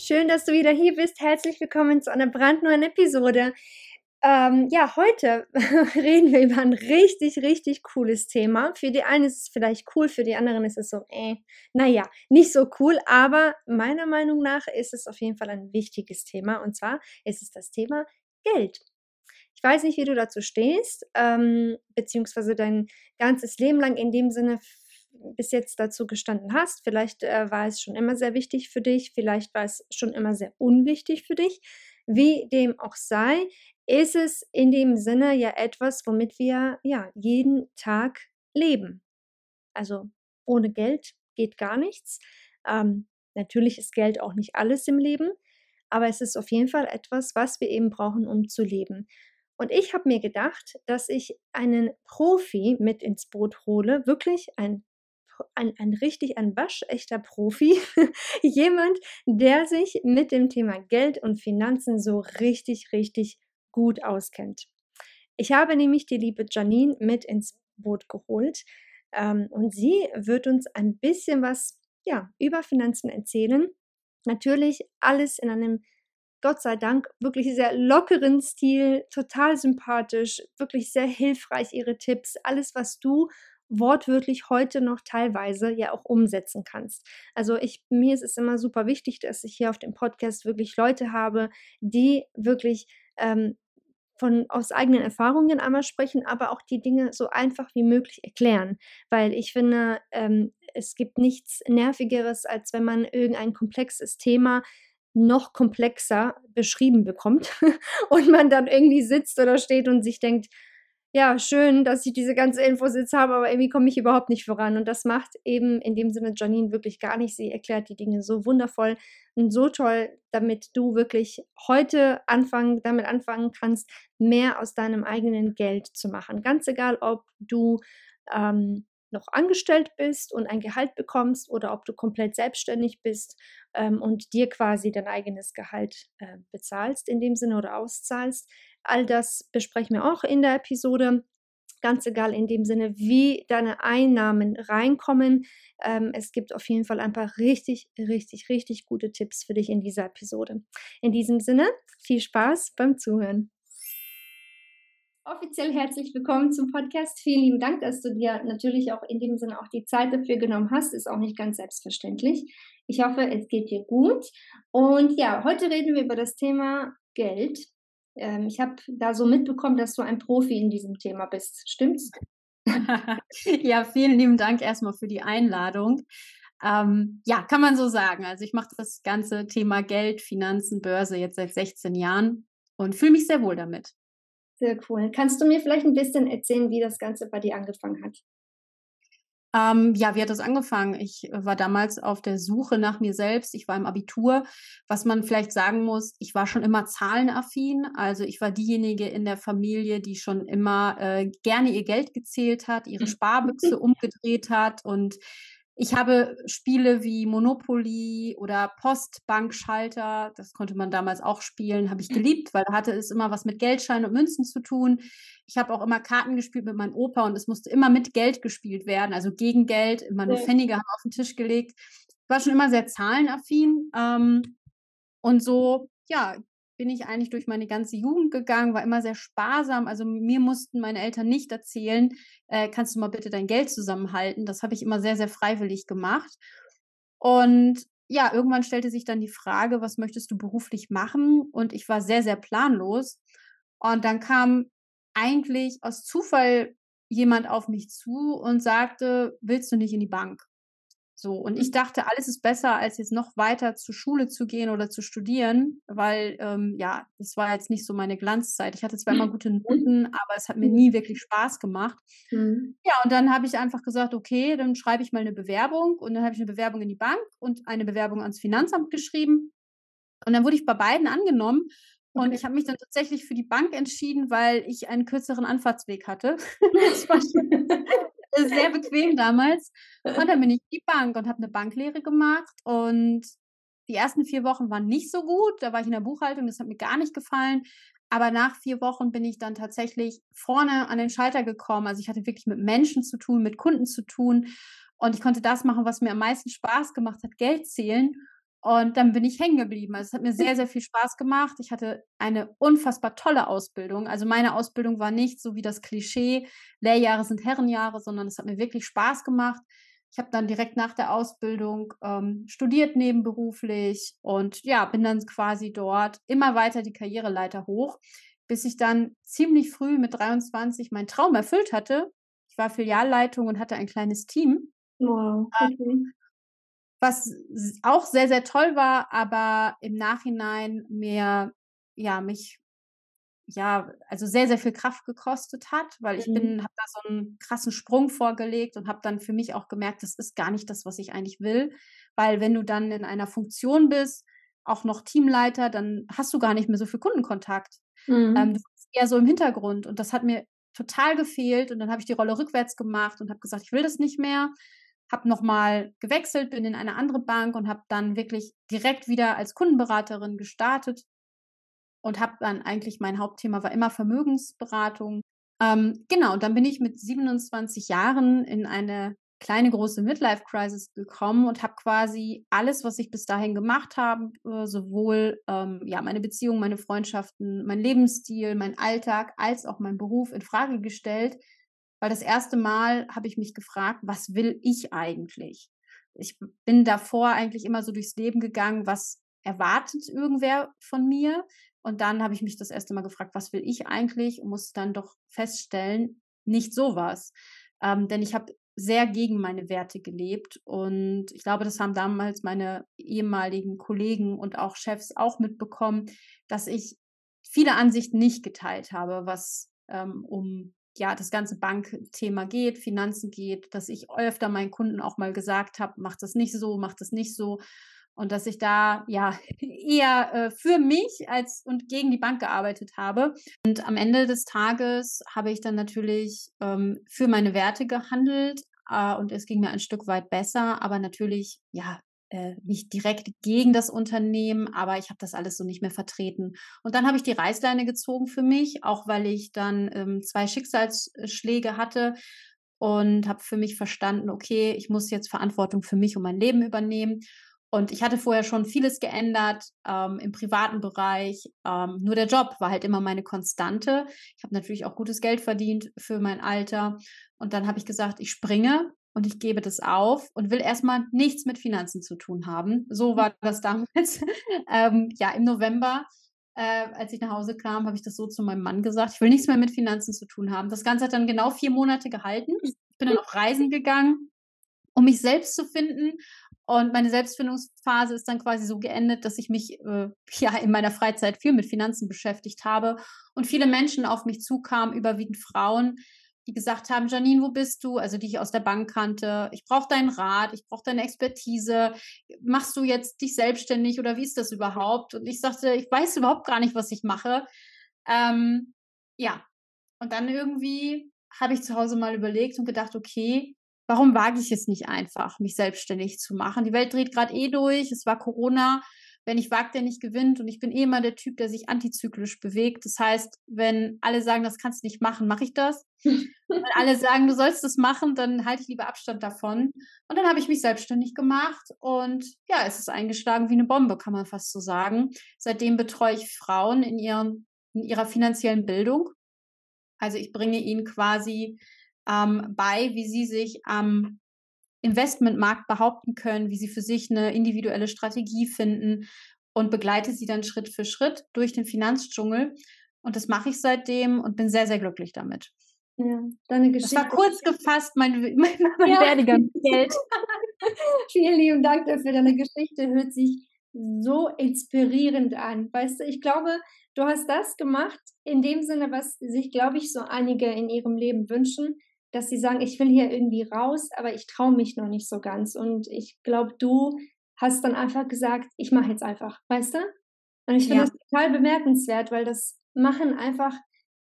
Schön, dass du wieder hier bist. Herzlich willkommen zu einer brandneuen Episode. Ähm, ja, heute reden wir über ein richtig, richtig cooles Thema. Für die einen ist es vielleicht cool, für die anderen ist es so, äh, naja, nicht so cool, aber meiner Meinung nach ist es auf jeden Fall ein wichtiges Thema und zwar ist es das Thema Geld. Ich weiß nicht, wie du dazu stehst, ähm, beziehungsweise dein ganzes Leben lang in dem Sinne bis jetzt dazu gestanden hast. Vielleicht äh, war es schon immer sehr wichtig für dich, vielleicht war es schon immer sehr unwichtig für dich. Wie dem auch sei, ist es in dem Sinne ja etwas, womit wir ja jeden Tag leben. Also ohne Geld geht gar nichts. Ähm, natürlich ist Geld auch nicht alles im Leben, aber es ist auf jeden Fall etwas, was wir eben brauchen, um zu leben. Und ich habe mir gedacht, dass ich einen Profi mit ins Boot hole, wirklich ein ein, ein richtig, ein waschechter Profi, jemand, der sich mit dem Thema Geld und Finanzen so richtig, richtig gut auskennt. Ich habe nämlich die liebe Janine mit ins Boot geholt ähm, und sie wird uns ein bisschen was ja, über Finanzen erzählen. Natürlich alles in einem Gott sei Dank wirklich sehr lockeren Stil, total sympathisch, wirklich sehr hilfreich ihre Tipps, alles was du wortwörtlich heute noch teilweise ja auch umsetzen kannst. Also ich, mir ist es immer super wichtig, dass ich hier auf dem Podcast wirklich Leute habe, die wirklich ähm, von aus eigenen Erfahrungen einmal sprechen, aber auch die Dinge so einfach wie möglich erklären. Weil ich finde, ähm, es gibt nichts Nervigeres, als wenn man irgendein komplexes Thema noch komplexer beschrieben bekommt und man dann irgendwie sitzt oder steht und sich denkt, ja, schön, dass ich diese ganze Infos jetzt habe, aber irgendwie komme ich überhaupt nicht voran. Und das macht eben in dem Sinne Janine wirklich gar nicht. Sie erklärt die Dinge so wundervoll und so toll, damit du wirklich heute anfangen, damit anfangen kannst, mehr aus deinem eigenen Geld zu machen. Ganz egal, ob du ähm, noch angestellt bist und ein Gehalt bekommst oder ob du komplett selbstständig bist ähm, und dir quasi dein eigenes Gehalt äh, bezahlst in dem Sinne oder auszahlst. All das besprechen wir auch in der Episode. Ganz egal in dem Sinne, wie deine Einnahmen reinkommen. Ähm, es gibt auf jeden Fall ein paar richtig, richtig, richtig gute Tipps für dich in dieser Episode. In diesem Sinne, viel Spaß beim Zuhören. Offiziell herzlich willkommen zum Podcast. Vielen lieben Dank, dass du dir natürlich auch in dem Sinne auch die Zeit dafür genommen hast. Ist auch nicht ganz selbstverständlich. Ich hoffe, es geht dir gut. Und ja, heute reden wir über das Thema Geld. Ähm, ich habe da so mitbekommen, dass du ein Profi in diesem Thema bist. Stimmt's? ja, vielen lieben Dank erstmal für die Einladung. Ähm, ja, kann man so sagen. Also ich mache das ganze Thema Geld, Finanzen, Börse jetzt seit 16 Jahren und fühle mich sehr wohl damit. Sehr cool. Kannst du mir vielleicht ein bisschen erzählen, wie das Ganze bei dir angefangen hat? Ähm, ja, wie hat das angefangen? Ich äh, war damals auf der Suche nach mir selbst. Ich war im Abitur. Was man vielleicht sagen muss, ich war schon immer zahlenaffin. Also ich war diejenige in der Familie, die schon immer äh, gerne ihr Geld gezählt hat, ihre Sparbüchse umgedreht hat und ich habe Spiele wie Monopoly oder Postbankschalter, das konnte man damals auch spielen, habe ich geliebt, weil da hatte es immer was mit Geldscheinen und Münzen zu tun. Ich habe auch immer Karten gespielt mit meinem Opa und es musste immer mit Geld gespielt werden, also gegen Geld, immer nur Pfennige haben auf den Tisch gelegt. Ich war schon immer sehr zahlenaffin ähm, und so, ja, bin ich eigentlich durch meine ganze Jugend gegangen, war immer sehr sparsam. Also mir mussten meine Eltern nicht erzählen, äh, kannst du mal bitte dein Geld zusammenhalten. Das habe ich immer sehr, sehr freiwillig gemacht. Und ja, irgendwann stellte sich dann die Frage, was möchtest du beruflich machen? Und ich war sehr, sehr planlos. Und dann kam eigentlich aus Zufall jemand auf mich zu und sagte, willst du nicht in die Bank? So, und ich mhm. dachte, alles ist besser, als jetzt noch weiter zur Schule zu gehen oder zu studieren, weil ähm, ja, das war jetzt nicht so meine Glanzzeit. Ich hatte zwar immer gute Noten, aber es hat mir nie wirklich Spaß gemacht. Mhm. Ja, und dann habe ich einfach gesagt, okay, dann schreibe ich mal eine Bewerbung und dann habe ich eine Bewerbung in die Bank und eine Bewerbung ans Finanzamt geschrieben. Und dann wurde ich bei beiden angenommen. Und ich habe mich dann tatsächlich für die Bank entschieden, weil ich einen kürzeren Anfahrtsweg hatte. das war schon sehr bequem damals. Und dann bin ich in die Bank und habe eine Banklehre gemacht. Und die ersten vier Wochen waren nicht so gut. Da war ich in der Buchhaltung, das hat mir gar nicht gefallen. Aber nach vier Wochen bin ich dann tatsächlich vorne an den Schalter gekommen. Also ich hatte wirklich mit Menschen zu tun, mit Kunden zu tun. Und ich konnte das machen, was mir am meisten Spaß gemacht hat, Geld zählen. Und dann bin ich hängen geblieben. Also es hat mir sehr, sehr viel Spaß gemacht. Ich hatte eine unfassbar tolle Ausbildung. Also meine Ausbildung war nicht so wie das Klischee, Lehrjahre sind Herrenjahre, sondern es hat mir wirklich Spaß gemacht. Ich habe dann direkt nach der Ausbildung ähm, studiert nebenberuflich und ja, bin dann quasi dort immer weiter die Karriereleiter hoch, bis ich dann ziemlich früh mit 23 meinen Traum erfüllt hatte. Ich war Filialleitung und hatte ein kleines Team. Wow. Ähm, okay. Ähm, was auch sehr, sehr toll war, aber im Nachhinein mir, ja, mich, ja, also sehr, sehr viel Kraft gekostet hat, weil ich mhm. bin, habe da so einen krassen Sprung vorgelegt und habe dann für mich auch gemerkt, das ist gar nicht das, was ich eigentlich will, weil wenn du dann in einer Funktion bist, auch noch Teamleiter, dann hast du gar nicht mehr so viel Kundenkontakt. Mhm. Ähm, du bist eher so im Hintergrund und das hat mir total gefehlt und dann habe ich die Rolle rückwärts gemacht und habe gesagt, ich will das nicht mehr habe nochmal gewechselt, bin in eine andere Bank und habe dann wirklich direkt wieder als Kundenberaterin gestartet und habe dann eigentlich mein Hauptthema war immer Vermögensberatung. Ähm, genau, und dann bin ich mit 27 Jahren in eine kleine große Midlife Crisis gekommen und habe quasi alles, was ich bis dahin gemacht habe, äh, sowohl ähm, ja meine Beziehungen, meine Freundschaften, mein Lebensstil, mein Alltag als auch mein Beruf in Frage gestellt, weil das erste Mal habe ich mich gefragt, was will ich eigentlich? Ich bin davor eigentlich immer so durchs Leben gegangen, was erwartet irgendwer von mir? Und dann habe ich mich das erste Mal gefragt, was will ich eigentlich? Und musste dann doch feststellen, nicht sowas. Ähm, denn ich habe sehr gegen meine Werte gelebt. Und ich glaube, das haben damals meine ehemaligen Kollegen und auch Chefs auch mitbekommen, dass ich viele Ansichten nicht geteilt habe, was ähm, um ja, das ganze Bankthema geht, Finanzen geht, dass ich öfter meinen Kunden auch mal gesagt habe, macht das nicht so, macht das nicht so. Und dass ich da ja eher äh, für mich als und gegen die Bank gearbeitet habe. Und am Ende des Tages habe ich dann natürlich ähm, für meine Werte gehandelt, äh, und es ging mir ein Stück weit besser, aber natürlich, ja, äh, nicht direkt gegen das Unternehmen, aber ich habe das alles so nicht mehr vertreten. Und dann habe ich die Reißleine gezogen für mich, auch weil ich dann ähm, zwei Schicksalsschläge hatte und habe für mich verstanden, okay, ich muss jetzt Verantwortung für mich und mein Leben übernehmen. Und ich hatte vorher schon vieles geändert ähm, im privaten Bereich. Ähm, nur der Job war halt immer meine Konstante. Ich habe natürlich auch gutes Geld verdient für mein Alter. Und dann habe ich gesagt, ich springe und ich gebe das auf und will erstmal nichts mit Finanzen zu tun haben. So war das damals. ähm, ja, im November, äh, als ich nach Hause kam, habe ich das so zu meinem Mann gesagt. Ich will nichts mehr mit Finanzen zu tun haben. Das Ganze hat dann genau vier Monate gehalten. Ich bin dann auf Reisen gegangen, um mich selbst zu finden. Und meine Selbstfindungsphase ist dann quasi so geendet, dass ich mich äh, ja in meiner Freizeit viel mit Finanzen beschäftigt habe und viele Menschen auf mich zukamen, überwiegend Frauen, die gesagt haben, Janine, wo bist du? Also die ich aus der Bank kannte. Ich brauche deinen Rat, ich brauche deine Expertise. Machst du jetzt dich selbstständig oder wie ist das überhaupt? Und ich sagte, ich weiß überhaupt gar nicht, was ich mache. Ähm, ja, und dann irgendwie habe ich zu Hause mal überlegt und gedacht, okay, warum wage ich es nicht einfach, mich selbstständig zu machen? Die Welt dreht gerade eh durch, es war Corona wenn ich wagt, der nicht gewinnt. Und ich bin eh immer der Typ, der sich antizyklisch bewegt. Das heißt, wenn alle sagen, das kannst du nicht machen, mache ich das. wenn alle sagen, du sollst das machen, dann halte ich lieber Abstand davon. Und dann habe ich mich selbstständig gemacht und ja, es ist eingeschlagen wie eine Bombe, kann man fast so sagen. Seitdem betreue ich Frauen in, ihren, in ihrer finanziellen Bildung. Also ich bringe ihnen quasi ähm, bei, wie sie sich am Investmentmarkt behaupten können, wie sie für sich eine individuelle Strategie finden und begleite sie dann Schritt für Schritt durch den Finanzdschungel. Und das mache ich seitdem und bin sehr, sehr glücklich damit. Ja, deine Geschichte. Das war kurz gefasst mein, mein, mein ja. Werdegang Geld. Vielen lieben Dank dafür. Deine Geschichte hört sich so inspirierend an. Weißt du, ich glaube, du hast das gemacht in dem Sinne, was sich, glaube ich, so einige in ihrem Leben wünschen, dass sie sagen, ich will hier irgendwie raus, aber ich traue mich noch nicht so ganz. Und ich glaube, du hast dann einfach gesagt, ich mache jetzt einfach, weißt du? Und ich finde ja. das total bemerkenswert, weil das machen einfach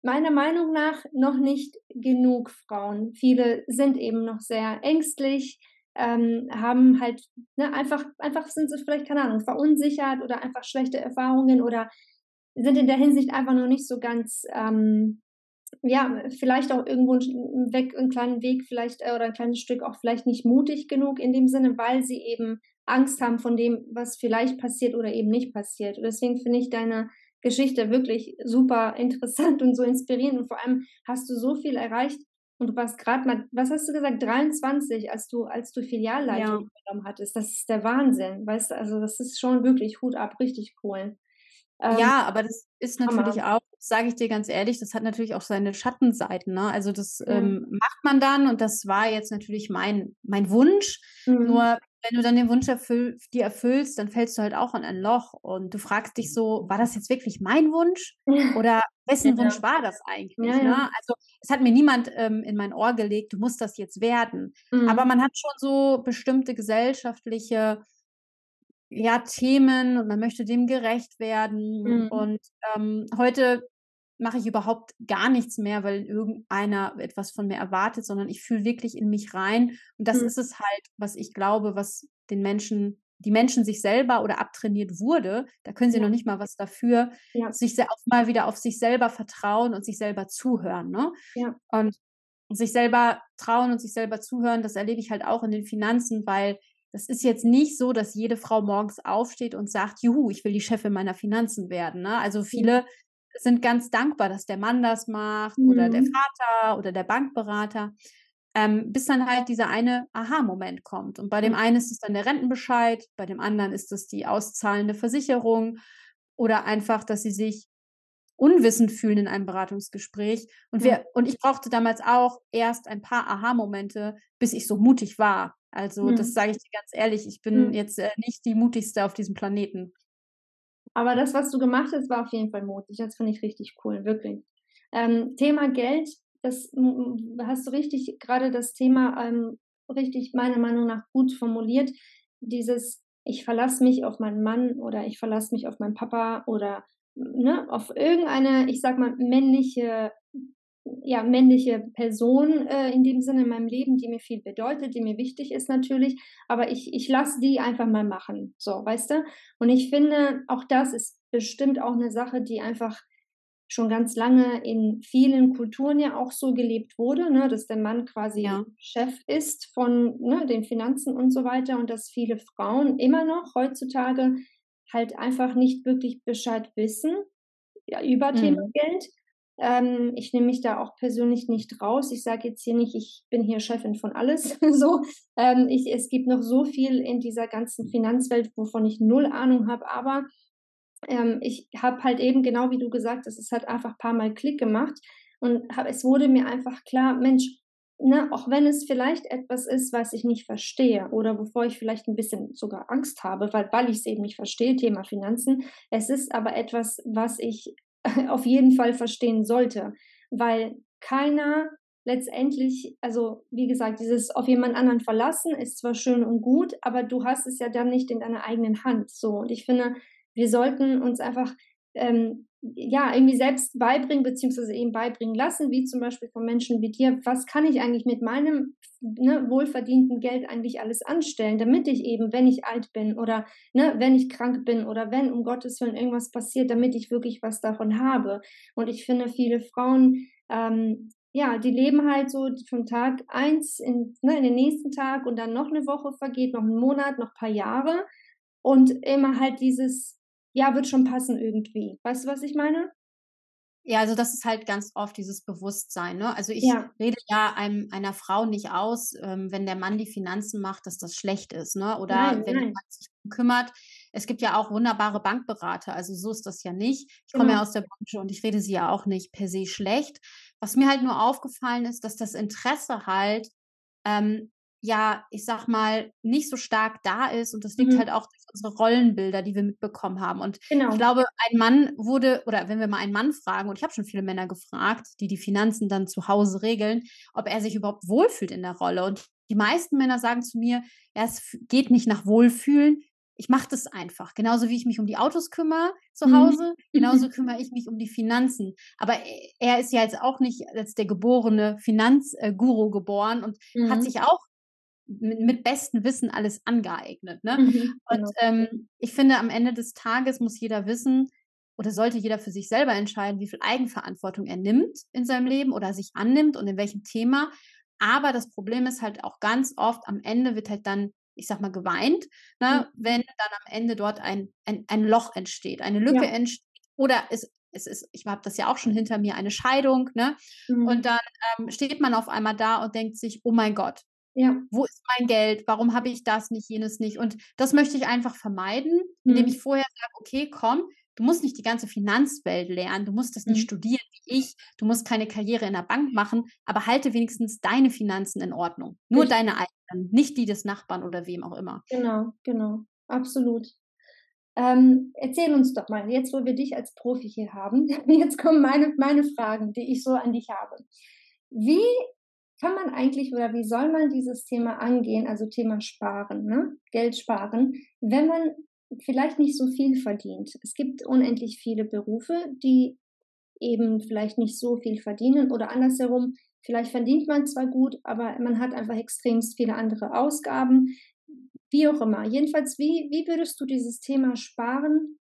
meiner Meinung nach noch nicht genug Frauen. Viele sind eben noch sehr ängstlich, ähm, haben halt ne, einfach, einfach sind sie vielleicht, keine Ahnung, verunsichert oder einfach schlechte Erfahrungen oder sind in der Hinsicht einfach noch nicht so ganz, ähm, ja, vielleicht auch irgendwo einen, Weg, einen kleinen Weg vielleicht äh, oder ein kleines Stück auch vielleicht nicht mutig genug in dem Sinne, weil sie eben Angst haben von dem, was vielleicht passiert oder eben nicht passiert. Und deswegen finde ich deine Geschichte wirklich super interessant und so inspirierend. Und vor allem hast du so viel erreicht. Und du warst gerade mal, was hast du gesagt, 23, als du, als du Filialleitung ja. übernommen hattest. Das ist der Wahnsinn. Weißt du, also das ist schon wirklich Hut ab, richtig cool. Ähm, ja, aber das ist natürlich Hammer. auch, sage ich dir ganz ehrlich, das hat natürlich auch seine Schattenseiten. Ne? Also das ja. ähm, macht man dann und das war jetzt natürlich mein, mein Wunsch. Mhm. Nur wenn du dann den Wunsch erfüll, dir erfüllst, dann fällst du halt auch in ein Loch und du fragst dich so, war das jetzt wirklich mein Wunsch oder wessen ja. Wunsch war das eigentlich? Ja, ne? Also es hat mir niemand ähm, in mein Ohr gelegt, du musst das jetzt werden. Mhm. Aber man hat schon so bestimmte gesellschaftliche ja, Themen und man möchte dem gerecht werden. Mhm. Und ähm, heute mache ich überhaupt gar nichts mehr, weil irgendeiner etwas von mir erwartet, sondern ich fühle wirklich in mich rein. Und das mhm. ist es halt, was ich glaube, was den Menschen, die Menschen sich selber oder abtrainiert wurde. Da können sie ja. noch nicht mal was dafür, ja. sich auch mal wieder auf sich selber vertrauen und sich selber zuhören. Ne? Ja. Und sich selber trauen und sich selber zuhören, das erlebe ich halt auch in den Finanzen, weil das ist jetzt nicht so, dass jede Frau morgens aufsteht und sagt, juhu, ich will die Chefin meiner Finanzen werden. Ne? Also viele sind ganz dankbar, dass der Mann das macht mhm. oder der mhm. Vater oder der Bankberater, ähm, bis dann halt dieser eine Aha-Moment kommt. Und bei dem einen ist es dann der Rentenbescheid, bei dem anderen ist es die auszahlende Versicherung oder einfach, dass sie sich unwissend fühlen in einem Beratungsgespräch. Und wir, und ich brauchte damals auch erst ein paar Aha-Momente, bis ich so mutig war. Also, mhm. das sage ich dir ganz ehrlich, ich bin mhm. jetzt äh, nicht die mutigste auf diesem Planeten. Aber das, was du gemacht hast, war auf jeden Fall mutig. Das finde ich richtig cool, wirklich. Ähm, Thema Geld, das hast du richtig, gerade das Thema ähm, richtig meiner Meinung nach gut formuliert. Dieses, ich verlasse mich auf meinen Mann oder ich verlasse mich auf meinen Papa oder ne, auf irgendeine, ich sag mal, männliche ja, männliche Person äh, in dem Sinne in meinem Leben, die mir viel bedeutet, die mir wichtig ist natürlich, aber ich, ich lasse die einfach mal machen, so, weißt du? Und ich finde, auch das ist bestimmt auch eine Sache, die einfach schon ganz lange in vielen Kulturen ja auch so gelebt wurde, ne, dass der Mann quasi ja. Chef ist von ne, den Finanzen und so weiter und dass viele Frauen immer noch heutzutage halt einfach nicht wirklich Bescheid wissen ja, über mhm. Thema Geld ähm, ich nehme mich da auch persönlich nicht raus. Ich sage jetzt hier nicht, ich bin hier Chefin von alles. so, ähm, ich, es gibt noch so viel in dieser ganzen Finanzwelt, wovon ich null Ahnung habe. Aber ähm, ich habe halt eben genau wie du gesagt hast, es hat einfach ein paar Mal Klick gemacht und hab, es wurde mir einfach klar, Mensch, Ne, auch wenn es vielleicht etwas ist, was ich nicht verstehe oder wovor ich vielleicht ein bisschen sogar Angst habe, weil, weil ich es eben nicht verstehe, Thema Finanzen. Es ist aber etwas, was ich auf jeden Fall verstehen sollte, weil keiner letztendlich, also wie gesagt, dieses auf jemand anderen verlassen ist zwar schön und gut, aber du hast es ja dann nicht in deiner eigenen Hand. So und ich finde, wir sollten uns einfach ähm, ja, irgendwie selbst beibringen, beziehungsweise eben beibringen lassen, wie zum Beispiel von Menschen wie dir, was kann ich eigentlich mit meinem ne, wohlverdienten Geld eigentlich alles anstellen, damit ich eben, wenn ich alt bin oder ne, wenn ich krank bin oder wenn um Gottes Willen irgendwas passiert, damit ich wirklich was davon habe. Und ich finde, viele Frauen, ähm, ja, die leben halt so von Tag eins in, ne, in den nächsten Tag und dann noch eine Woche vergeht, noch einen Monat, noch ein paar Jahre und immer halt dieses ja, wird schon passen irgendwie. Weißt du, was ich meine? Ja, also das ist halt ganz oft dieses Bewusstsein. Ne? Also ich Ja. rede ja einem, einer Frau nicht aus, ähm, wenn der Mann die Finanzen macht, dass das schlecht ist. Ne? Oder Nein, wenn. Mann sich kümmert. Es gibt ja auch wunderbare Bankberater. Also so ist das ja nicht. Ich komme ja Genau. aus der Branche und ich rede sie ja auch nicht per se schlecht. Was mir halt nur aufgefallen ist, dass das Interesse halt ähm, ja, ich sag mal, nicht so stark da ist. Und das liegt Mhm. halt auch durch unsere Rollenbilder, die wir mitbekommen haben. Und ich Genau. glaube, ein Mann wurde, oder wenn wir mal einen Mann fragen, und ich habe schon viele Männer gefragt, die die Finanzen dann zu Hause regeln, ob er sich überhaupt wohlfühlt in der Rolle. Und die meisten Männer sagen zu mir, ja, es geht nicht nach Wohlfühlen. Ich mache das einfach. Genauso wie ich mich um die Autos kümmere zu Mhm. Hause, genauso kümmere ich mich um die Finanzen. Aber e- er ist ja jetzt auch nicht als der geborene Finanzguru geboren und hat Mhm. sich auch mit, mit bestem Wissen alles angeeignet. Ne? Mhm. Und Genau. ähm, ich finde, am Ende des Tages muss jeder wissen oder sollte jeder für sich selber entscheiden, wie viel Eigenverantwortung er nimmt in seinem Leben oder sich annimmt und in welchem Thema. Aber das Problem ist halt auch ganz oft, am Ende wird halt dann, ich sag mal, geweint, ne, Mhm. wenn dann am Ende dort ein, ein, ein Loch entsteht, eine Lücke Ja. entsteht. Oder es, es ist, ich habe das ja auch schon hinter mir, eine Scheidung, ne? Mhm. Und dann ähm, steht man auf einmal da und denkt sich, oh mein Gott, Ja. wo ist mein Geld? Warum habe ich das nicht, jenes nicht? Und das möchte ich einfach vermeiden, indem Mhm. ich vorher sage, okay, komm, du musst nicht die ganze Finanzwelt lernen, du musst das nicht Mhm. studieren wie ich, du musst keine Karriere in der Bank machen, aber halte wenigstens deine Finanzen in Ordnung. Nur Richtig. deine eigenen, nicht die des Nachbarn oder wem auch immer. Genau, genau. Absolut. Ähm, erzähl uns doch mal, jetzt wo wir dich als Profi hier haben, jetzt kommen meine, meine Fragen, die ich so an dich habe. Wie kann man eigentlich oder wie soll man dieses Thema angehen, also Thema Sparen, ne? Geld sparen, wenn man vielleicht nicht so viel verdient? Es gibt unendlich viele Berufe, die eben vielleicht nicht so viel verdienen oder andersherum, vielleicht verdient man zwar gut, aber man hat einfach extremst viele andere Ausgaben. Wie auch immer. Jedenfalls, wie, wie würdest du dieses Thema Sparen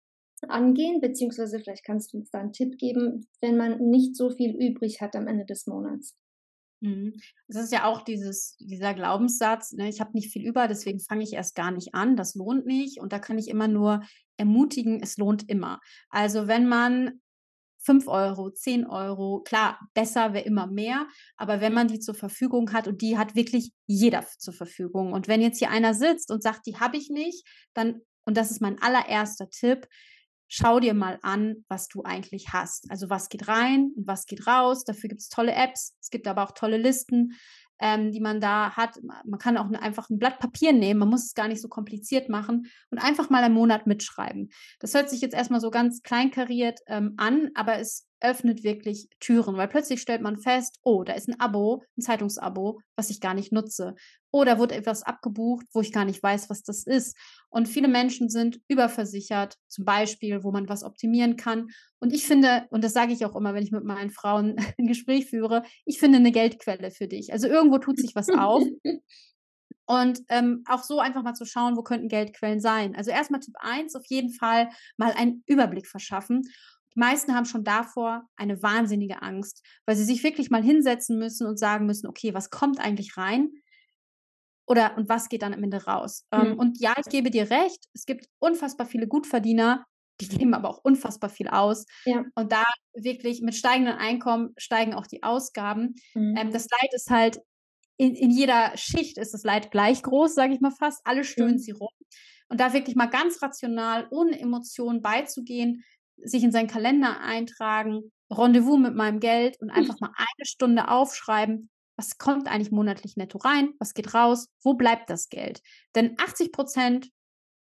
angehen? Beziehungsweise vielleicht kannst du uns da einen Tipp geben, wenn man nicht so viel übrig hat am Ende des Monats. Mhm. Das ist ja auch dieses, dieser Glaubenssatz, ne, ich habe nicht viel über, deswegen fange ich erst gar nicht an, das lohnt nicht. Und da kann ich immer nur ermutigen, es lohnt immer. Also wenn man 5 Euro, 10 Euro, klar, besser wäre immer mehr, aber wenn man die zur Verfügung hat und die hat wirklich jeder zur Verfügung. Und wenn jetzt hier einer sitzt und sagt, die habe ich nicht, dann, und das ist mein allererster Tipp, schau dir mal an, was du eigentlich hast. Also was geht rein und was geht raus. Dafür gibt es tolle Apps, es gibt aber auch tolle Listen, ähm, die man da hat. Ma- Man kann auch einfach ein Blatt Papier nehmen, man muss es gar nicht so kompliziert machen und einfach mal einen Monat mitschreiben. Das hört sich jetzt erstmal so ganz kleinkariert ähm, an, aber es öffnet wirklich Türen, weil plötzlich stellt man fest, oh, da ist ein Abo, ein Zeitungsabo, was ich gar nicht nutze. Oder wurde etwas abgebucht, wo ich gar nicht weiß, was das ist. Und viele Menschen sind überversichert, zum Beispiel, wo man was optimieren kann. Und ich finde, und das sage ich auch immer, wenn ich mit meinen Frauen ein Gespräch führe, ich finde eine Geldquelle für dich. Also irgendwo tut sich was auf. Und ähm, auch so einfach mal zu schauen, wo könnten Geldquellen sein. Also erstmal Tipp 1, auf jeden Fall mal einen Überblick verschaffen. Die meisten haben schon davor eine wahnsinnige Angst, weil sie sich wirklich mal hinsetzen müssen und sagen müssen, okay, was kommt eigentlich rein? Oder und was geht dann am Ende raus? Ähm, Mhm. und ja, ich gebe dir recht, es gibt unfassbar viele Gutverdiener, die geben aber auch unfassbar viel aus. Ja. Und da wirklich mit steigenden Einkommen steigen auch die Ausgaben. Mhm. Ähm, das Leid ist halt, in, in jeder Schicht ist das Leid gleich groß, sage ich mal fast. Alle stöhnen Mhm. sie rum. Und da wirklich mal ganz rational, ohne Emotionen beizugehen, sich in seinen Kalender eintragen, Rendezvous mit meinem Geld und einfach mal eine Stunde aufschreiben, was kommt eigentlich monatlich netto rein, was geht raus, wo bleibt das Geld? Denn 80 Prozent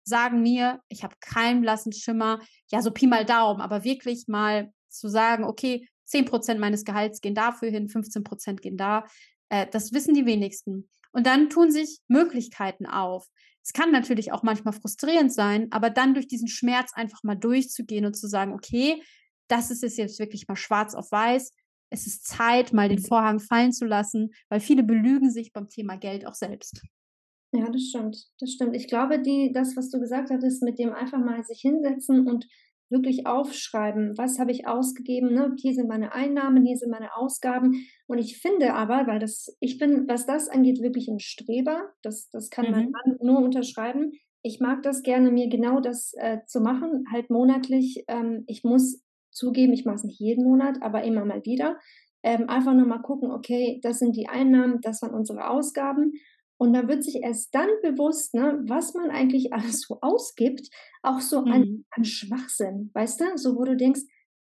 sagen mir, ich habe keinen blassen Schimmer, ja, so Pi mal Daumen, aber wirklich mal zu sagen, okay, 10 Prozent meines Gehalts gehen dafür hin, 15 Prozent gehen da, äh, das wissen die wenigsten. Und dann tun sich Möglichkeiten auf. Es kann natürlich auch manchmal frustrierend sein, aber dann durch diesen Schmerz einfach mal durchzugehen und zu sagen, okay, das ist es jetzt wirklich mal schwarz auf weiß. Es ist Zeit, mal den Vorhang fallen zu lassen, weil viele belügen sich beim Thema Geld auch selbst. Ja, das stimmt. Das stimmt. Ich glaube, die, das, was du gesagt hattest, mit dem einfach mal sich hinsetzen und wirklich aufschreiben, was habe ich ausgegeben, ne? Hier sind meine Einnahmen, hier sind meine Ausgaben. Und ich finde aber, weil das, ich bin, was das angeht, wirklich ein Streber. Das, das kann mein Mhm. Mann nur unterschreiben. Ich mag das gerne, mir genau das äh, zu machen, halt monatlich. Ähm, ich muss zugeben, ich mache es nicht jeden Monat, aber immer mal wieder. Ähm, einfach nur mal gucken, okay, das sind die Einnahmen, das sind unsere Ausgaben. Und da wird sich erst dann bewusst, ne, was man eigentlich alles so ausgibt, auch so mhm. an, an Schwachsinn, weißt du? So, wo du denkst,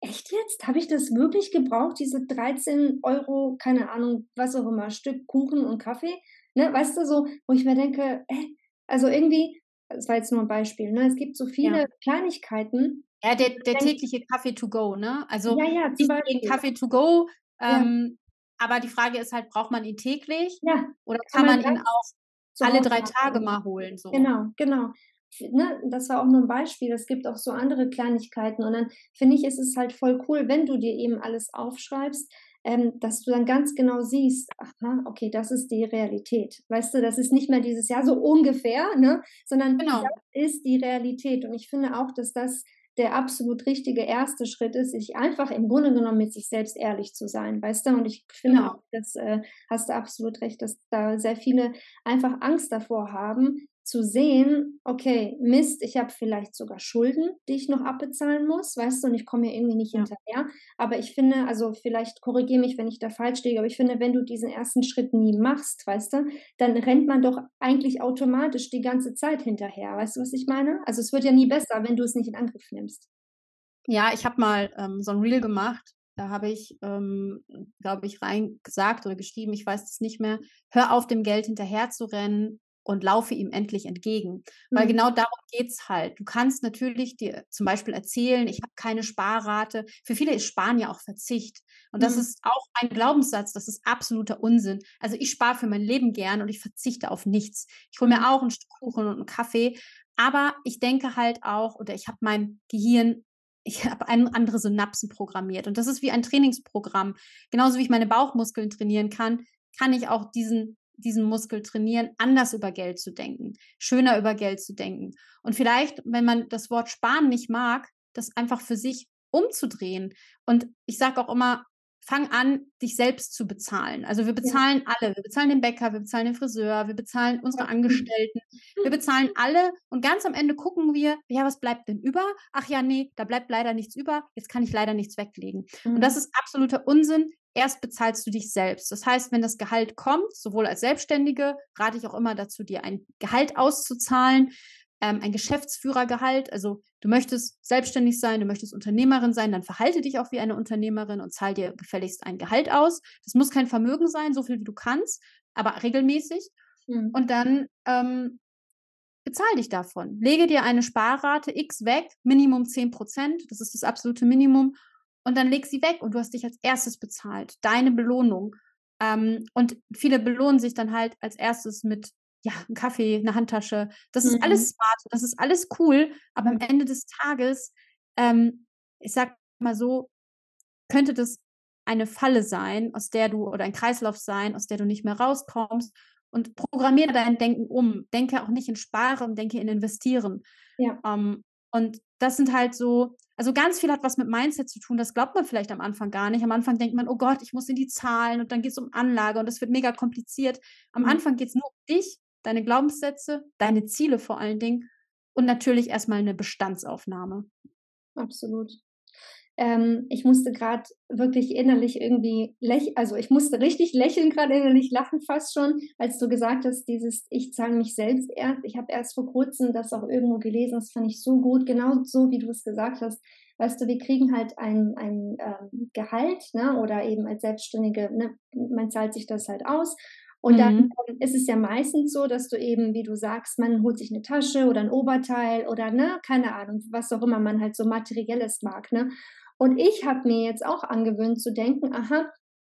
echt jetzt? Habe ich das wirklich gebraucht, diese 13 Euro, keine Ahnung, was auch immer, Stück Kuchen und Kaffee? Ne, weißt du, so, wo ich mir denke, äh, also irgendwie, das war jetzt nur ein Beispiel, ne? Es gibt so viele ja. Kleinigkeiten. Ja, der, der tägliche Kaffee to go, ne? Also ja, ja, zum Beispiel. Kaffee to go, ähm, ja. aber die Frage ist halt, braucht man ihn täglich? Ja. Oder kann, kann man, ihn auch alle drei Tage mal holen? So? Genau, genau. Ne, das war auch nur ein Beispiel. Es gibt auch so andere Kleinigkeiten. Und dann finde ich, ist es halt voll cool, wenn du dir eben alles aufschreibst, ähm, dass du dann ganz genau siehst, aha, okay, das ist die Realität. Weißt du, das ist nicht mehr dieses Jahr so ungefähr, ne, sondern genau. das ist die Realität. Und ich finde auch, dass das der absolut richtige erste Schritt ist, sich einfach im Grunde genommen mit sich selbst ehrlich zu sein, weißt du? Und ich finde genau. auch, das äh, hast du absolut recht, dass da sehr viele einfach Angst davor haben, zu sehen, okay, Mist, ich habe vielleicht sogar Schulden, die ich noch abbezahlen muss, weißt du, und ich komme hier irgendwie nicht ja. hinterher. Aber ich finde, also vielleicht korrigiere mich, wenn ich da falsch liege, aber ich finde, wenn du diesen ersten Schritt nie machst, weißt du, dann rennt man doch eigentlich automatisch die ganze Zeit hinterher. Weißt du, was ich meine? Also es wird ja nie besser, wenn du es nicht in Angriff nimmst. Ja, ich habe mal ähm, so ein Reel gemacht. Da habe ich, ähm, glaube ich, rein gesagt oder geschrieben, ich weiß es nicht mehr, hör auf, dem Geld hinterher zu rennen, und laufe ihm endlich entgegen. Mhm. Weil genau darum geht es halt. Du kannst natürlich dir zum Beispiel erzählen, ich habe keine Sparrate. Für viele ist Sparen ja auch Verzicht. Und das mhm. ist auch ein Glaubenssatz, das ist absoluter Unsinn. Also ich spare für mein Leben gern und ich verzichte auf nichts. Ich hole mir mhm. auch ein Stück Kuchen und einen Kaffee. Aber ich denke halt auch, oder ich habe mein Gehirn ich habe andere Synapsen programmiert. Und das ist wie ein Trainingsprogramm. Genauso wie ich meine Bauchmuskeln trainieren kann, kann ich auch diesen diesen Muskel trainieren, anders über Geld zu denken, schöner über Geld zu denken. Und vielleicht, wenn man das Wort sparen nicht mag, das einfach für sich umzudrehen. Und ich sage auch immer, fang an, dich selbst zu bezahlen. Also wir bezahlen ja. alle. Wir bezahlen den Bäcker, wir bezahlen den Friseur, wir bezahlen unsere Angestellten. Wir bezahlen alle und ganz am Ende gucken wir, ja, was bleibt denn über? Ach ja, nee, da bleibt leider nichts über. Jetzt kann ich leider nichts weglegen. Mhm. Und das ist absoluter Unsinn erst bezahlst du dich selbst. Das heißt, wenn das Gehalt kommt, sowohl als Selbstständige, rate ich auch immer dazu, dir ein Gehalt auszuzahlen, ähm, ein Geschäftsführergehalt. Also du möchtest selbstständig sein, du möchtest Unternehmerin sein, dann verhalte dich auch wie eine Unternehmerin und zahl dir gefälligst ein Gehalt aus. Das muss kein Vermögen sein, so viel wie du kannst, aber regelmäßig. Mhm. Und dann ähm, bezahl dich davon. Lege dir eine Sparrate X weg, Minimum 10 Prozent, das ist das absolute Minimum und dann leg sie weg und du hast dich als erstes bezahlt. Deine Belohnung. Ähm, und viele belohnen sich dann halt als erstes mit ja, einem Kaffee, einer Handtasche. Das ist mhm. alles smart, das ist alles cool, aber am Ende des Tages, ähm, ich sag mal so, könnte das eine Falle sein, aus der du, oder ein Kreislauf sein, aus der du nicht mehr rauskommst. Und programmiere dein Denken um. Denke auch nicht in Sparen, denke in Investieren. Ja. Ähm, und das sind halt so, also ganz viel hat was mit Mindset zu tun. Das glaubt man vielleicht am Anfang gar nicht. Am Anfang denkt man, oh Gott, ich muss in die Zahlen und dann geht es um Anlage und das wird mega kompliziert. Am mhm. Anfang geht es nur um dich, deine Glaubenssätze, deine Ziele vor allen Dingen und natürlich erstmal eine Bestandsaufnahme. Absolut. Ähm, ich musste gerade wirklich innerlich irgendwie lächeln, also ich musste richtig lächeln, gerade innerlich lachen fast schon, als du gesagt hast, dieses Ich zahle mich selbst erst. Ich habe erst vor kurzem das auch irgendwo gelesen, das fand ich so gut, genau so, wie du es gesagt hast. Weißt du, wir kriegen halt ein, ein ähm, Gehalt, ne, oder eben als Selbstständige, ne, man zahlt sich das halt aus. Und dann mhm. ist es ja meistens so, dass du eben, wie du sagst, man holt sich eine Tasche oder ein Oberteil oder ne, keine Ahnung, was auch immer man halt so materielles mag, ne? Und ich habe mir jetzt auch angewöhnt zu denken, aha,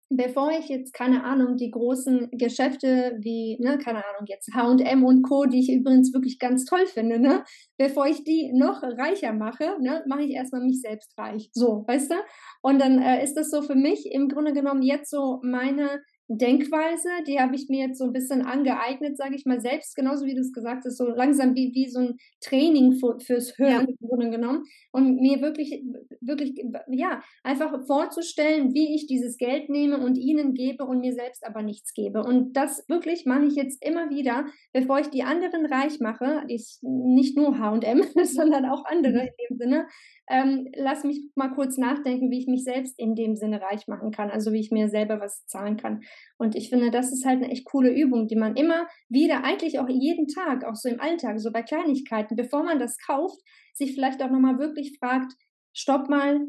bevor ich jetzt, keine Ahnung, die großen Geschäfte wie, ne, keine Ahnung, jetzt HM und Co., die ich übrigens wirklich ganz toll finde, ne, bevor ich die noch reicher mache, ne, mache ich erstmal mich selbst reich. So, weißt du? Und dann äh, ist das so für mich im Grunde genommen jetzt so meine Denkweise, die habe ich mir jetzt so ein bisschen angeeignet, sage ich mal selbst, genauso wie du es gesagt hast, so langsam wie, wie so ein Training für, fürs Hören ja. Grunde genommen. Und mir wirklich wirklich, ja, einfach vorzustellen, wie ich dieses Geld nehme und ihnen gebe und mir selbst aber nichts gebe. Und das wirklich mache ich jetzt immer wieder, bevor ich die anderen reich mache, ist nicht nur H&M, sondern auch andere mhm. in dem Sinne, ähm, lass mich mal kurz nachdenken, wie ich mich selbst in dem Sinne reich machen kann, also wie ich mir selber was zahlen kann. Und ich finde, das ist halt eine echt coole Übung, die man immer wieder, eigentlich auch jeden Tag, auch so im Alltag, so bei Kleinigkeiten, bevor man das kauft, sich vielleicht auch nochmal wirklich fragt, stopp mal,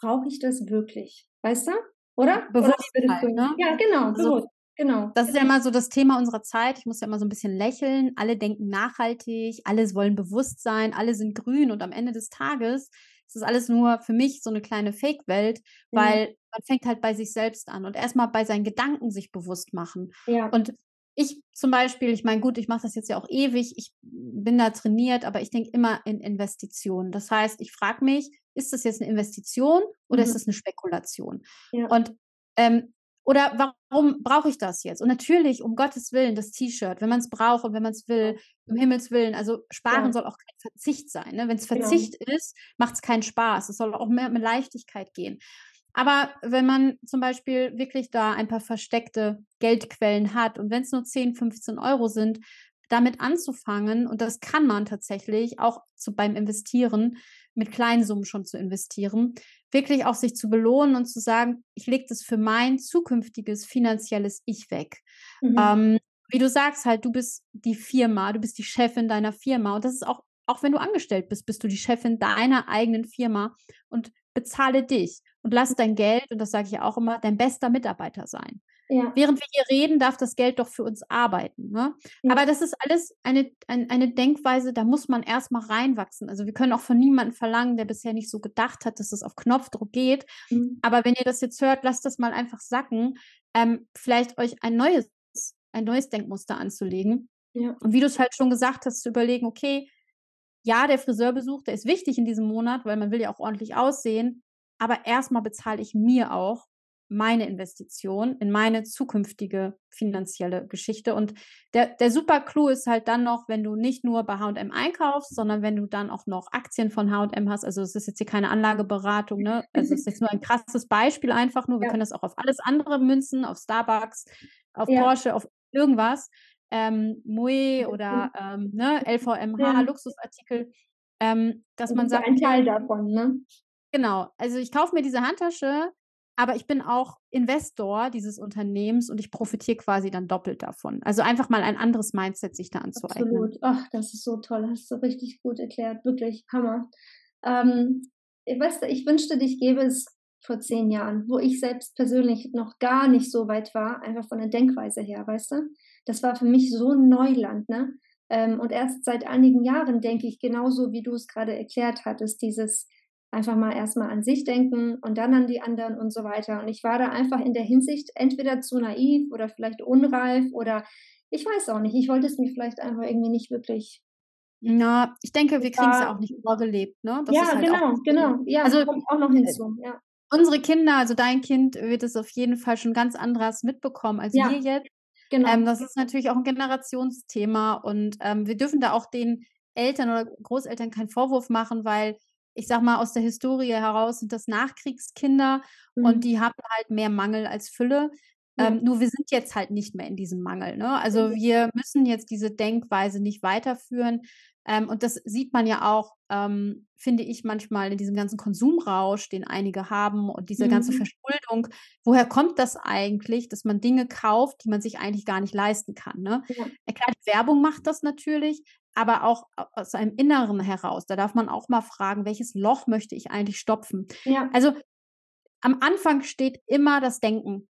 brauche ich das wirklich? Weißt du? Oder? Bewusstheit, Oder ne? Ja, genau, also, bewusst. Genau. Das ist ja immer so das Thema unserer Zeit. Ich muss ja immer so ein bisschen lächeln. Alle denken nachhaltig, alle wollen bewusst sein, alle sind grün und am Ende des Tages ist das alles nur für mich so eine kleine Fake-Welt, weil ja. man fängt halt bei sich selbst an und erstmal bei seinen Gedanken sich bewusst machen. Ja. Und ich zum Beispiel, ich meine, gut, ich mache das jetzt ja auch ewig, ich bin da trainiert, aber ich denke immer in Investitionen. Das heißt, ich frage mich, ist das jetzt eine Investition oder mhm. ist das eine Spekulation? Ja. Und ähm, oder warum brauche ich das jetzt? Und natürlich, um Gottes Willen, das T-Shirt, wenn man es braucht und wenn man es will, um Himmels Willen. Also sparen ja. soll auch kein Verzicht sein. Ne? Wenn es genau. Verzicht genau. ist, macht es keinen Spaß. Es soll auch mehr mit Leichtigkeit gehen. Aber wenn man zum Beispiel wirklich da ein paar versteckte Geldquellen hat und wenn es nur 10, 15 Euro sind, damit anzufangen, und das kann man tatsächlich auch zu, beim Investieren, mit kleinen Summen schon zu investieren, wirklich auch sich zu belohnen und zu sagen, ich lege das für mein zukünftiges finanzielles Ich weg. Mhm. Ähm, wie du sagst, halt, du bist die Firma, du bist die Chefin deiner Firma und das ist auch, auch wenn du angestellt bist, bist du die Chefin deiner eigenen Firma und bezahle dich und lass dein Geld, und das sage ich ja auch immer, dein bester Mitarbeiter sein. Ja. Während wir hier reden, darf das Geld doch für uns arbeiten. Ne? Ja. Aber das ist alles eine, ein, eine Denkweise, da muss man erstmal reinwachsen. Also wir können auch von niemandem verlangen, der bisher nicht so gedacht hat, dass es auf Knopfdruck geht. Mhm. Aber wenn ihr das jetzt hört, lasst das mal einfach sacken. Ähm, vielleicht euch ein neues, ein neues Denkmuster anzulegen. Ja. Und wie du es halt schon gesagt hast, zu überlegen, okay, ja, der Friseurbesuch, der ist wichtig in diesem Monat, weil man will ja auch ordentlich aussehen. Aber erstmal bezahle ich mir auch meine Investition in meine zukünftige finanzielle Geschichte. Und der, der super Clou ist halt dann noch, wenn du nicht nur bei HM einkaufst, sondern wenn du dann auch noch Aktien von HM hast. Also es ist jetzt hier keine Anlageberatung, ne? Also es ist jetzt nur ein krasses Beispiel einfach nur. Wir ja. können das auch auf alles andere münzen, auf Starbucks, auf ja. Porsche, auf irgendwas. Ähm, Moe oder ähm, ne, LVMH, ja. Luxusartikel. Ähm, dass man sagt. Ein Teil davon, ne? Genau. Also ich kaufe mir diese Handtasche aber ich bin auch Investor dieses Unternehmens und ich profitiere quasi dann doppelt davon. Also einfach mal ein anderes Mindset sich da anzueignen. Absolut. Ach, das ist so toll. Hast du richtig gut erklärt. Wirklich Hammer. Ähm, weißt du, ich wünschte, dich gäbe es vor zehn Jahren, wo ich selbst persönlich noch gar nicht so weit war, einfach von der Denkweise her, weißt du? Das war für mich so ein Neuland, ne? Ähm, und erst seit einigen Jahren denke ich genauso, wie du es gerade erklärt hattest, dieses einfach mal erstmal an sich denken und dann an die anderen und so weiter. Und ich war da einfach in der Hinsicht entweder zu naiv oder vielleicht unreif oder ich weiß auch nicht. Ich wollte es mir vielleicht einfach irgendwie nicht wirklich. Na, ich denke, wir kriegen es ja auch nicht vorgelebt, ne? Das ja, halt genau, genau. Ja, also kommt auch noch hinzu. Ja. Unsere Kinder, also dein Kind, wird es auf jeden Fall schon ganz anderes mitbekommen als ja, wir jetzt. Genau. Ähm, das ist natürlich auch ein Generationsthema und ähm, wir dürfen da auch den Eltern oder Großeltern keinen Vorwurf machen, weil ich sag mal, aus der Historie heraus sind das Nachkriegskinder mhm. und die haben halt mehr Mangel als Fülle. Ja. Ähm, nur wir sind jetzt halt nicht mehr in diesem Mangel. Ne? Also mhm. wir müssen jetzt diese Denkweise nicht weiterführen. Ähm, und das sieht man ja auch, ähm, finde ich, manchmal in diesem ganzen Konsumrausch, den einige haben und diese mhm. ganze Verschuldung. Woher kommt das eigentlich, dass man Dinge kauft, die man sich eigentlich gar nicht leisten kann? Ne? Ja. Klar, die Werbung macht das natürlich, aber auch aus einem Inneren heraus. Da darf man auch mal fragen, welches Loch möchte ich eigentlich stopfen? Ja. Also am Anfang steht immer das Denken.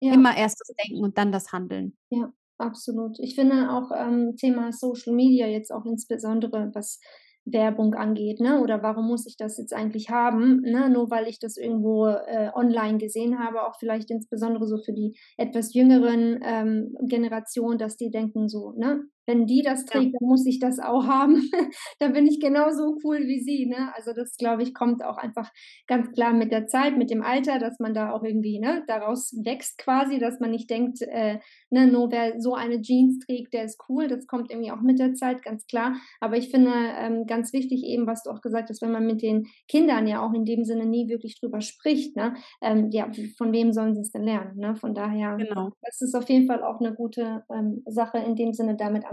Ja. Immer erst das Denken und dann das Handeln. Ja, absolut. Ich finde auch ähm, Thema Social Media jetzt auch insbesondere, was Werbung angeht, ne? Oder warum muss ich das jetzt eigentlich haben? Ne? Nur weil ich das irgendwo äh, online gesehen habe, auch vielleicht insbesondere so für die etwas jüngeren ähm, Generationen, dass die denken so, ne, wenn die das trägt, ja. dann muss ich das auch haben. da bin ich genauso cool wie sie. Ne? Also das, glaube ich, kommt auch einfach ganz klar mit der Zeit, mit dem Alter, dass man da auch irgendwie ne, daraus wächst quasi, dass man nicht denkt, äh, ne, nur wer so eine Jeans trägt, der ist cool. Das kommt irgendwie auch mit der Zeit, ganz klar. Aber ich finde ähm, ganz wichtig eben, was du auch gesagt hast, wenn man mit den Kindern ja auch in dem Sinne nie wirklich drüber spricht, ne? Ähm, ja, von wem sollen sie es denn lernen? Ne? Von daher, genau. das ist auf jeden Fall auch eine gute ähm, Sache in dem Sinne damit anzufangen.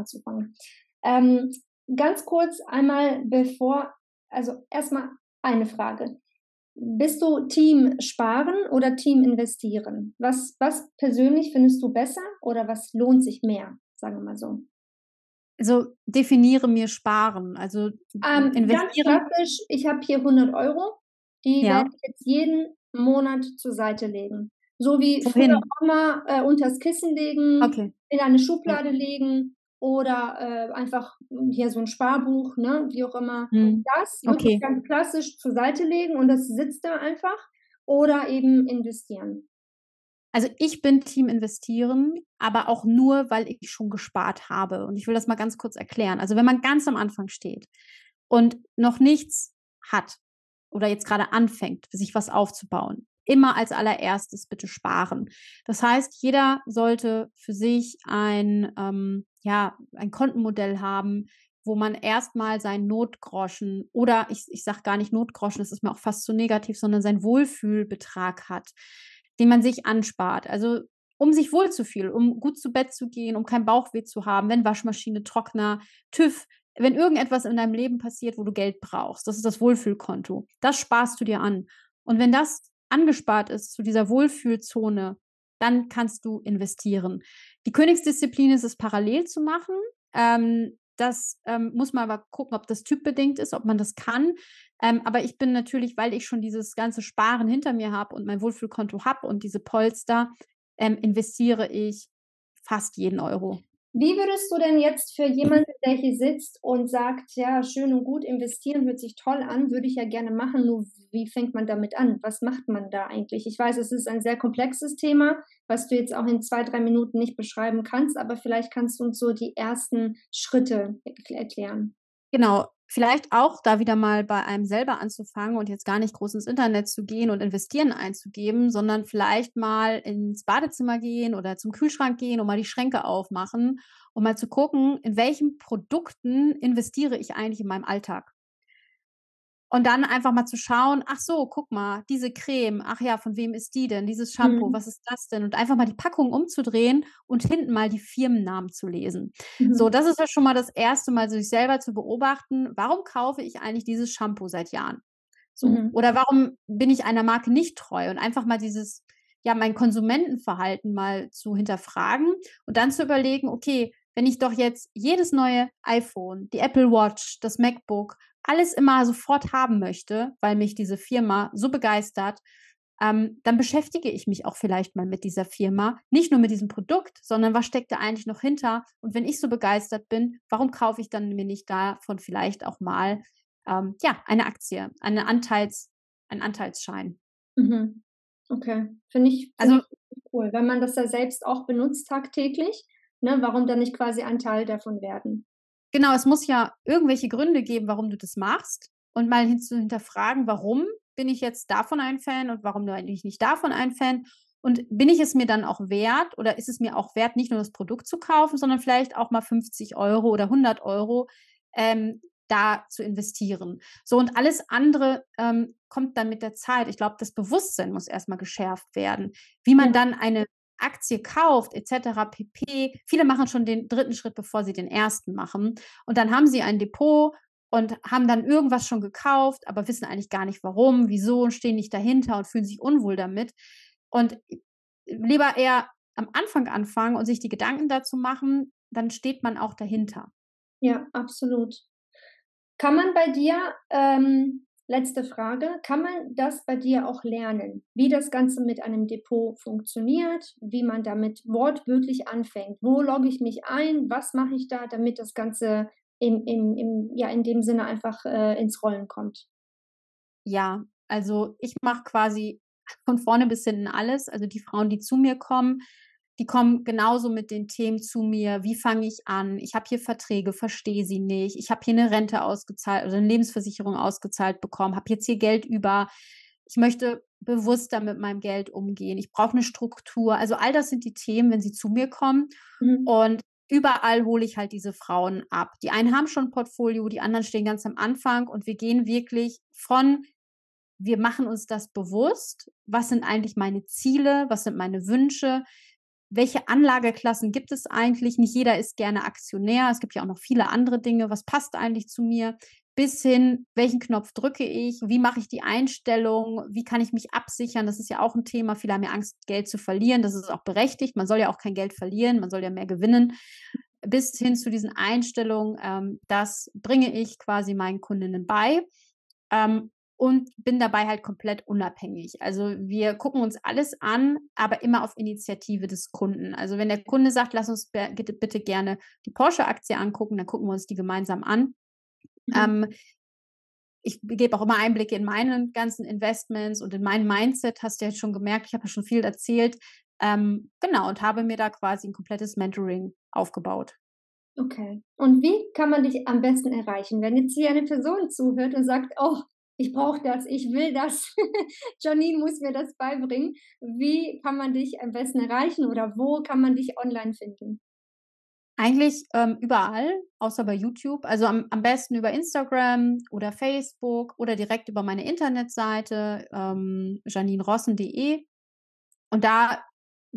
Ähm, ganz kurz einmal bevor, also erstmal eine Frage. Bist du Team sparen oder Team investieren? Was, was persönlich findest du besser oder was lohnt sich mehr, sagen wir mal so? Also definiere mir sparen. Also ähm, investieren. Ganz klassisch, ich habe hier 100 Euro, die ja. werde ich jetzt jeden Monat zur Seite legen. So wie Wohin? früher Oma äh, unters Kissen legen, okay. in eine Schublade ja. legen oder äh, einfach hier so ein Sparbuch, ne, wie auch immer. Hm. Das wirklich okay. ganz klassisch zur Seite legen und das sitzt da einfach oder eben investieren. Also ich bin Team investieren, aber auch nur, weil ich schon gespart habe. Und ich will das mal ganz kurz erklären. Also wenn man ganz am Anfang steht und noch nichts hat oder jetzt gerade anfängt, sich was aufzubauen, immer als allererstes bitte sparen. Das heißt, jeder sollte für sich ein, ähm, ja, ein Kontenmodell haben, wo man erstmal seinen Notgroschen oder ich, ich sage gar nicht Notgroschen, das ist mir auch fast zu negativ, sondern seinen Wohlfühlbetrag hat, den man sich anspart. Also um sich wohlzufühlen, um gut zu Bett zu gehen, um kein Bauchweh zu haben, wenn Waschmaschine, Trockner, TÜV, wenn irgendetwas in deinem Leben passiert, wo du Geld brauchst. Das ist das Wohlfühlkonto. Das sparst du dir an. Und wenn das angespart ist zu dieser Wohlfühlzone, dann kannst du investieren. Die Königsdisziplin ist es parallel zu machen. Ähm, das ähm, muss man aber gucken, ob das typbedingt ist, ob man das kann. Ähm, aber ich bin natürlich, weil ich schon dieses ganze Sparen hinter mir habe und mein Wohlfühlkonto habe und diese Polster, ähm, investiere ich fast jeden Euro. Wie würdest du denn jetzt für jemanden, der hier sitzt und sagt, ja, schön und gut, investieren hört sich toll an, würde ich ja gerne machen, nur wie fängt man damit an? Was macht man da eigentlich? Ich weiß, es ist ein sehr komplexes Thema, was du jetzt auch in zwei, drei Minuten nicht beschreiben kannst, aber vielleicht kannst du uns so die ersten Schritte erklären. Genau, vielleicht auch da wieder mal bei einem selber anzufangen und jetzt gar nicht groß ins Internet zu gehen und investieren einzugeben, sondern vielleicht mal ins Badezimmer gehen oder zum Kühlschrank gehen und mal die Schränke aufmachen, um mal zu gucken, in welchen Produkten investiere ich eigentlich in meinem Alltag. Und dann einfach mal zu schauen, ach so, guck mal, diese Creme, ach ja, von wem ist die denn? Dieses Shampoo, mhm. was ist das denn? Und einfach mal die Packung umzudrehen und hinten mal die Firmennamen zu lesen. Mhm. So, das ist ja schon mal das erste Mal, sich selber zu beobachten, warum kaufe ich eigentlich dieses Shampoo seit Jahren? So. Mhm. Oder warum bin ich einer Marke nicht treu? Und einfach mal dieses, ja, mein Konsumentenverhalten mal zu hinterfragen und dann zu überlegen, okay, wenn ich doch jetzt jedes neue iPhone, die Apple Watch, das MacBook, alles immer sofort haben möchte, weil mich diese Firma so begeistert, ähm, dann beschäftige ich mich auch vielleicht mal mit dieser Firma, nicht nur mit diesem Produkt, sondern was steckt da eigentlich noch hinter? Und wenn ich so begeistert bin, warum kaufe ich dann mir nicht davon vielleicht auch mal ähm, ja eine Aktie, eine Anteils, einen Anteilsschein? Mhm. Okay, finde ich, find also ich cool, wenn man das ja selbst auch benutzt tagtäglich. Ne, warum dann nicht quasi ein Teil davon werden? Genau, es muss ja irgendwelche Gründe geben, warum du das machst und mal hin zu hinterfragen, warum bin ich jetzt davon ein Fan und warum eigentlich nicht davon ein Fan und bin ich es mir dann auch wert oder ist es mir auch wert, nicht nur das Produkt zu kaufen, sondern vielleicht auch mal 50 Euro oder 100 Euro ähm, da zu investieren. So und alles andere ähm, kommt dann mit der Zeit. Ich glaube, das Bewusstsein muss erstmal geschärft werden, wie man dann eine Aktie kauft, etc. pp. Viele machen schon den dritten Schritt, bevor sie den ersten machen. Und dann haben sie ein Depot und haben dann irgendwas schon gekauft, aber wissen eigentlich gar nicht warum, wieso und stehen nicht dahinter und fühlen sich unwohl damit. Und lieber eher am Anfang anfangen und sich die Gedanken dazu machen, dann steht man auch dahinter. Ja, absolut. Kann man bei dir ähm, Letzte Frage. Kann man das bei dir auch lernen, wie das Ganze mit einem Depot funktioniert, wie man damit wortwörtlich anfängt? Wo logge ich mich ein? Was mache ich da, damit das Ganze im, im, im, ja, in dem Sinne einfach äh, ins Rollen kommt? Ja, also ich mache quasi von vorne bis hinten alles. Also die Frauen, die zu mir kommen, die kommen genauso mit den Themen zu mir. Wie fange ich an? Ich habe hier Verträge, verstehe sie nicht. Ich habe hier eine Rente ausgezahlt oder eine Lebensversicherung ausgezahlt bekommen, habe jetzt hier Geld über. Ich möchte bewusster mit meinem Geld umgehen. Ich brauche eine Struktur. Also all das sind die Themen, wenn sie zu mir kommen. Mhm. Und überall hole ich halt diese Frauen ab. Die einen haben schon ein Portfolio, die anderen stehen ganz am Anfang und wir gehen wirklich von, wir machen uns das bewusst, was sind eigentlich meine Ziele, was sind meine Wünsche, welche Anlageklassen gibt es eigentlich? Nicht jeder ist gerne Aktionär. Es gibt ja auch noch viele andere Dinge. Was passt eigentlich zu mir? Bis hin, welchen Knopf drücke ich? Wie mache ich die Einstellung? Wie kann ich mich absichern? Das ist ja auch ein Thema. Viele haben ja Angst, Geld zu verlieren. Das ist auch berechtigt. Man soll ja auch kein Geld verlieren. Man soll ja mehr gewinnen. Bis hin zu diesen Einstellungen, ähm, das bringe ich quasi meinen Kundinnen bei. Ähm, und bin dabei halt komplett unabhängig. Also wir gucken uns alles an, aber immer auf Initiative des Kunden. Also wenn der Kunde sagt, lass uns bitte, gerne die Porsche-Aktie angucken, dann gucken wir uns die gemeinsam an. Mhm. Ähm, ich gebe auch immer Einblicke in meine ganzen Investments und in mein Mindset, hast du ja schon gemerkt, ich habe ja schon viel erzählt. Ähm, genau, und habe mir da quasi ein komplettes Mentoring aufgebaut. Okay. Und wie kann man dich am besten erreichen? Wenn jetzt hier eine Person zuhört und sagt, oh, ich brauche das, ich will das, Janine muss mir das beibringen. Wie kann man dich am besten erreichen oder wo kann man dich online finden? Eigentlich ähm, überall, außer bei YouTube. Also am, am, besten über Instagram oder Facebook oder direkt über meine Internetseite ähm, janinerossen.de. Und da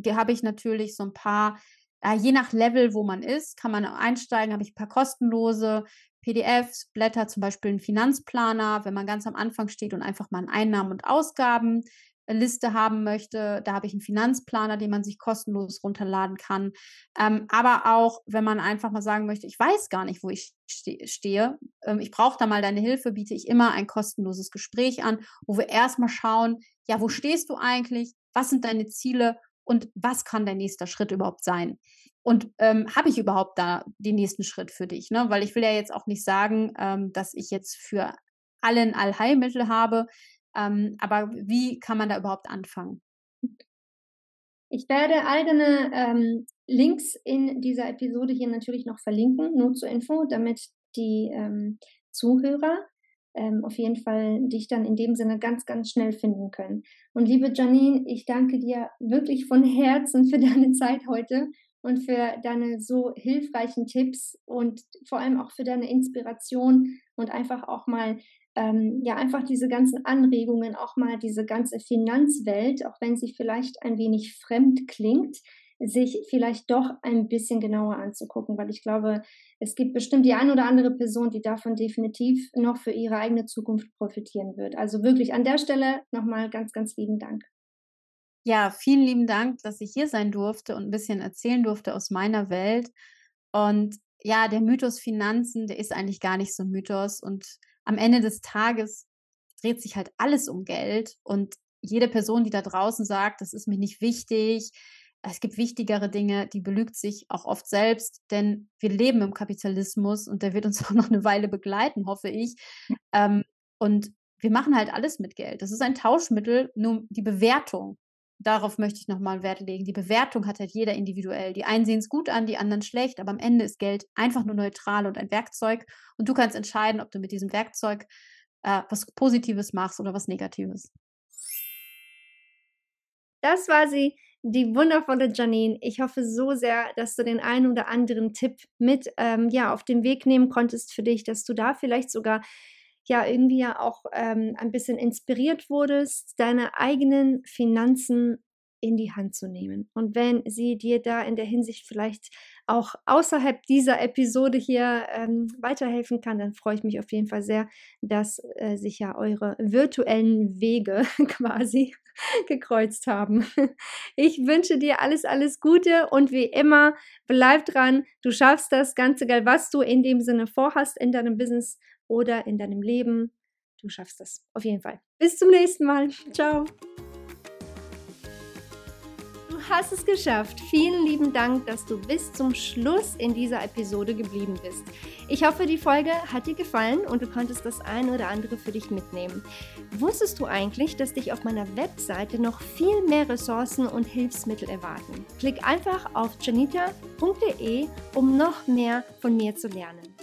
habe ich natürlich so ein paar, äh, je nach Level, wo man ist, kann man einsteigen, habe ich ein paar kostenlose PDFs, Blätter, zum Beispiel einen Finanzplaner, wenn man ganz am Anfang steht und einfach mal eine Einnahmen- und Ausgabenliste haben möchte. Da habe ich einen Finanzplaner, den man sich kostenlos runterladen kann. Ähm, aber auch, wenn man einfach mal sagen möchte, ich weiß gar nicht, wo ich ste stehe, ähm, ich brauche da mal deine Hilfe, biete ich immer ein kostenloses Gespräch an, wo wir erstmal schauen, ja, wo stehst du eigentlich? Was sind deine Ziele? Und was kann der nächste Schritt überhaupt sein? Und ähm, habe ich überhaupt da den nächsten Schritt für dich? Ne? Weil ich will ja jetzt auch nicht sagen, ähm, dass ich jetzt für allen Allheilmittel habe. Ähm, aber wie kann man da überhaupt anfangen? Ich werde all deine ähm, Links in dieser Episode hier natürlich noch verlinken, nur zur Info, damit die ähm, Zuhörer ähm, auf jeden Fall dich dann in dem Sinne ganz, ganz schnell finden können. Und liebe Janine, ich danke dir wirklich von Herzen für deine Zeit heute und für deine so hilfreichen Tipps und vor allem auch für deine Inspiration und einfach auch mal, ähm, ja, einfach diese ganzen Anregungen, auch mal diese ganze Finanzwelt, auch wenn sie vielleicht ein wenig fremd klingt, sich vielleicht doch ein bisschen genauer anzugucken, weil ich glaube, es gibt bestimmt die ein oder andere Person, die davon definitiv noch für ihre eigene Zukunft profitieren wird. Also wirklich an der Stelle nochmal ganz, ganz lieben Dank. Ja, vielen lieben Dank, dass ich hier sein durfte und ein bisschen erzählen durfte aus meiner Welt. Und ja, der Mythos Finanzen, der ist eigentlich gar nicht so Mythos. Und am Ende des Tages dreht sich halt alles um Geld. Und jede Person, die da draußen sagt, das ist mir nicht wichtig, es gibt wichtigere Dinge, die belügt sich auch oft selbst, denn wir leben im Kapitalismus und der wird uns auch noch eine Weile begleiten, hoffe ich. Ähm, und wir machen halt alles mit Geld. Das ist ein Tauschmittel, nur die Bewertung darauf möchte ich nochmal Wert legen. Die Bewertung hat halt jeder individuell. Die einen sehen es gut an, die anderen schlecht, aber am Ende ist Geld einfach nur neutral und ein Werkzeug. Und du kannst entscheiden, ob du mit diesem Werkzeug äh, was Positives machst oder was Negatives. Das war sie, die wundervolle Janine. Ich hoffe so sehr, dass du den einen oder anderen Tipp mit ähm, ja, auf den Weg nehmen konntest für dich, dass du da vielleicht sogar ja irgendwie ja auch ähm, ein bisschen inspiriert wurdest, deine eigenen Finanzen in die Hand zu nehmen. Und wenn sie dir da in der Hinsicht vielleicht auch außerhalb dieser Episode hier ähm, weiterhelfen kann, dann freue ich mich auf jeden Fall sehr, dass äh, sich ja eure virtuellen Wege quasi gekreuzt haben. Ich wünsche dir alles, alles Gute und wie immer, bleib dran. Du schaffst das Ganze, egal was du in dem Sinne vorhast in deinem Business oder in deinem Leben. Du schaffst das auf jeden Fall. Bis zum nächsten Mal. Ciao. hast es geschafft. Vielen lieben Dank, dass du bis zum Schluss in dieser Episode geblieben bist. Ich hoffe, die Folge hat dir gefallen und du konntest das ein oder andere für dich mitnehmen. Wusstest du eigentlich, dass dich auf meiner Webseite noch viel mehr Ressourcen und Hilfsmittel erwarten? Klick einfach auf janita.de, um noch mehr von mir zu lernen.